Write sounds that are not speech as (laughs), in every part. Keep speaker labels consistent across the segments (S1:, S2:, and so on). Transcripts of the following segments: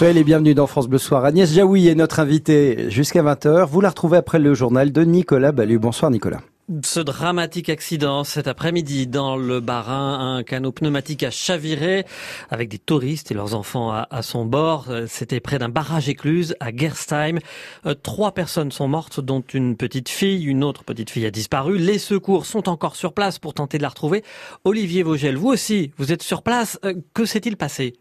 S1: Soyez les bienvenus dans France Bleu Soir. Agnès Jaoui est notre invitée jusqu'à 20h. Vous la retrouvez après le journal de Nicolas Ballu. Bonsoir Nicolas.
S2: Ce dramatique accident cet après-midi dans le Barin, un canot pneumatique a chaviré avec des touristes et leurs enfants à, son bord. C'était près d'un barrage écluse à Gerstheim. Euh, trois personnes sont mortes, dont une petite fille. Une autre petite fille a disparu. Les secours sont encore sur place pour tenter de la retrouver. Olivier Vogel, vous aussi, vous êtes sur place. Euh, que s'est-il passé?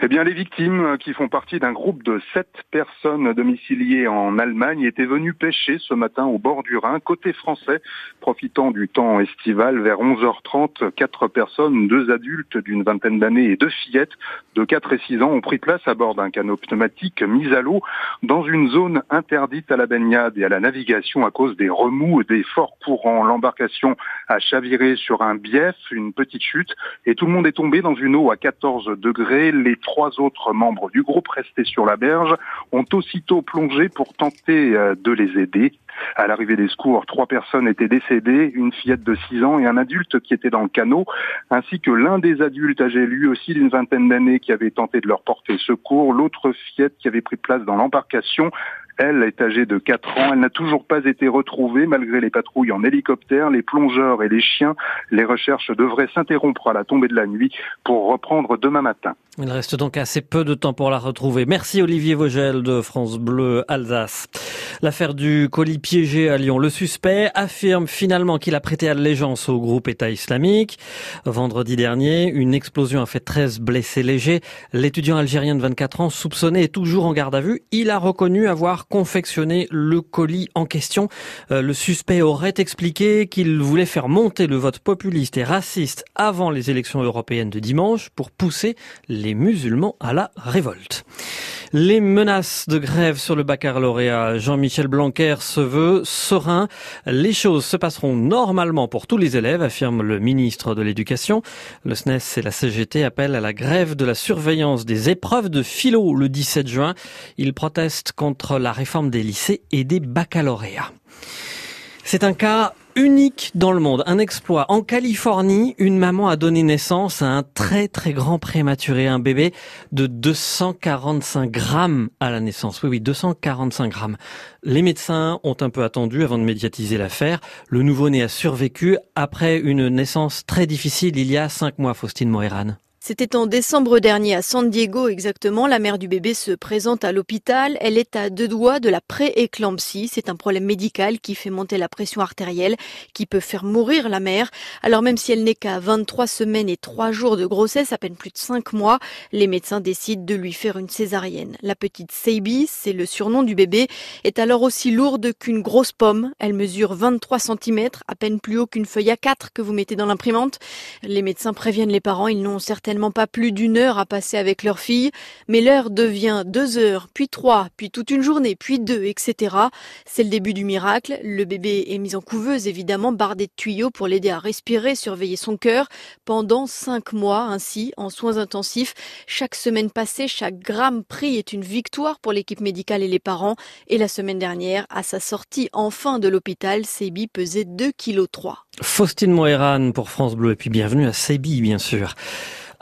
S3: Eh bien, les victimes, euh, qui font partie d'un groupe de sept personnes domiciliées en Allemagne, étaient venues pêcher ce matin au bord du Rhin, côté français, profitant du temps estival. Vers 11h30, quatre personnes, deux adultes d'une vingtaine d'années et deux fillettes de 4 et 6 ans ont pris place à bord d'un canot pneumatique mis à l'eau dans une zone interdite à la baignade et à la navigation à cause des remous et des forts courants. L'embarcation a chaviré sur un bief, une petite chute, et tout le monde est tombé dans une eau à 14 degrés. Trois autres membres du groupe restés sur la berge ont aussitôt plongé pour tenter euh, de les aider. À l'arrivée des secours, trois personnes étaient décédées, une fillette de 6 ans et un adulte qui était dans le canot, ainsi que l'un des adultes âgé lui aussi d'une vingtaine d'années qui avait tenté de leur porter secours, l'autre fillette qui avait pris place dans l'embarcation elle est âgée de 4 ans. Elle n'a toujours pas été retrouvée malgré les patrouilles en hélicoptère, les plongeurs et les chiens. Les recherches devraient s'interrompre à la tombée de la nuit pour reprendre demain matin.
S2: Il reste donc assez peu de temps pour la retrouver. Merci Olivier Vogel de France Bleu Alsace. L'affaire du colis piégé à Lyon. Le suspect affirme finalement qu'il a prêté allégeance au groupe État islamique. Vendredi dernier, une explosion a fait 13 blessés légers. L'étudiant algérien de 24 ans, soupçonné, est toujours en garde à vue. Il a reconnu avoir confectionné le colis en question. Euh, le suspect aurait expliqué qu'il voulait faire monter le vote populiste et raciste avant les élections européennes de dimanche pour pousser les musulmans à la révolte. Les menaces de grève sur le baccalauréat. Jean-Michel Blanquer se veut serein. Les choses se passeront normalement pour tous les élèves, affirme le ministre de l'Éducation. Le SNES et la CGT appellent à la grève de la surveillance des épreuves de philo le 17 juin. Ils protestent contre la réforme des lycées et des baccalauréats. C'est un cas unique dans le monde, un exploit. En Californie, une maman a donné naissance à un très très grand prématuré, un bébé de 245 grammes à la naissance. Oui, oui, 245 grammes. Les médecins ont un peu attendu avant de médiatiser l'affaire. Le nouveau-né a survécu après une naissance très difficile il y a cinq mois, Faustine Moiran.
S4: C'était en décembre dernier à San Diego exactement. La mère du bébé se présente à l'hôpital. Elle est à deux doigts de la pré-éclampsie. C'est un problème médical qui fait monter la pression artérielle, qui peut faire mourir la mère. Alors même si elle n'est qu'à 23 semaines et 3 jours de grossesse, à peine plus de 5 mois, les médecins décident de lui faire une césarienne. La petite Seibi, c'est le surnom du bébé, est alors aussi lourde qu'une grosse pomme. Elle mesure 23 cm, à peine plus haut qu'une feuille A4 que vous mettez dans l'imprimante. Les médecins préviennent les parents, ils n'ont certainement pas plus d'une heure à passer avec leur fille, mais l'heure devient deux heures, puis trois, puis toute une journée, puis deux, etc. C'est le début du miracle. Le bébé est mis en couveuse, évidemment, bardé de tuyaux pour l'aider à respirer, surveiller son cœur, pendant cinq mois, ainsi, en soins intensifs. Chaque semaine passée, chaque gramme pris est une victoire pour l'équipe médicale et les parents. Et la semaine dernière, à sa sortie enfin de l'hôpital, Sebi pesait 2,3 kg.
S2: Faustine Moeran pour France Bleu, et puis bienvenue à Sebi, bien sûr.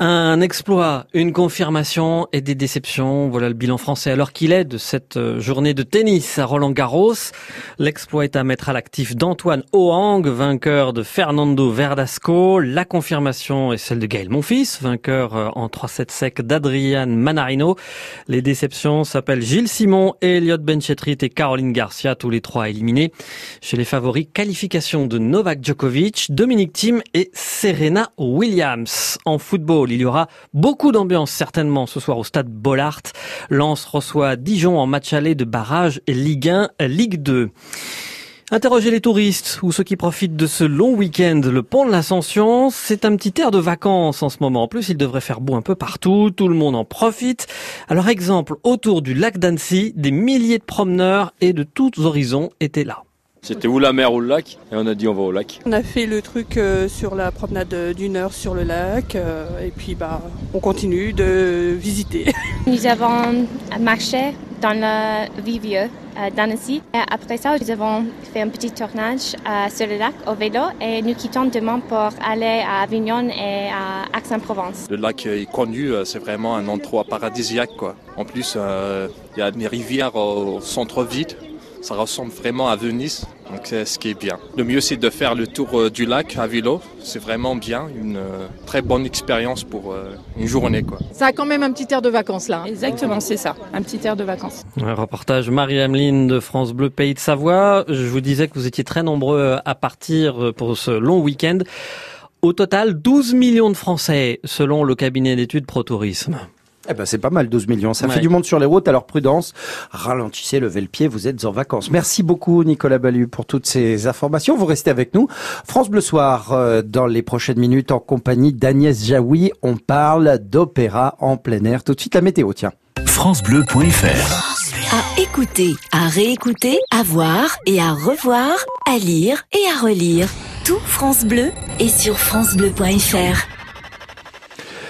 S2: Un exploit, une confirmation et des déceptions. Voilà le bilan français alors qu'il est de cette euh, journée de tennis à Roland Garros. L'exploit est à mettre à l'actif d'Antoine Hoang, vainqueur de Fernando Verdasco. La confirmation est celle de Gaël Monfils, vainqueur euh, en 3-7 sec d'Adrian Manarino. Les déceptions s'appellent Gilles Simon, Elliot Benchetrit et Caroline Garcia, tous les trois éliminés. Chez les favoris, qualification de Novak Djokovic, Dominic Thiem et Serena Williams. En football, il y aura beaucoup d'ambiance certainement ce soir au stade Bollard. Lens reçoit Dijon en match aller de barrage Ligue 1, Ligue 2. Interroger les touristes ou ceux qui profitent de ce long week-end, le pont de l'Ascension, c'est un petit air de vacances en ce moment. En plus, il devrait faire beau un peu partout, tout le monde en profite. Alors exemple, autour du lac d'Annecy, des milliers de promeneurs et de tous horizons étaient là.
S5: C'était ou la mer ou le lac et on a dit on va au lac.
S6: On a fait le truc euh, sur la promenade d'une heure sur le lac euh, et puis bah on continue de visiter. (laughs)
S7: Nous avons marché dans le Vivieux d'Annecy. Après ça, nous avons fait un petit tournage sur le lac au vélo et nous quittons demain pour aller à Avignon et à Aix-en-Provence.
S8: Le lac est connu, c'est vraiment un endroit paradisiaque. Quoi. En plus, il y a des rivières au centre-ville ça ressemble vraiment à Venise, donc c'est ce qui est bien. Le mieux c'est de faire le tour euh, du lac à vélo, c'est vraiment bien, une euh, très bonne expérience pour euh, une journée. Quoi.
S9: Ça a quand même un petit air de vacances là.
S6: Exactement, c'est ça, un petit air de vacances.
S2: Un reportage Marie-Ameline de France Bleu Pays de Savoie. Je vous disais que vous étiez très nombreux à partir pour ce long week-end. Au total, 12 millions de Français selon le cabinet d'études ProTourisme.
S1: Eh ben c'est pas mal, 12 millions. Ça fait du monde sur les routes, alors prudence, ralentissez, levez le pied, vous êtes en vacances. Merci beaucoup Nicolas Ballu pour toutes ces informations. Vous restez avec nous. France Bleu Soir, euh, dans les prochaines minutes, en compagnie d'Agnès Jaoui, on parle d'opéra en plein air. Tout de suite la météo, tiens.
S10: FranceBleu.fr À écouter, à réécouter, à voir et à revoir, à lire et à relire. Tout France Bleu est sur FranceBleu.fr.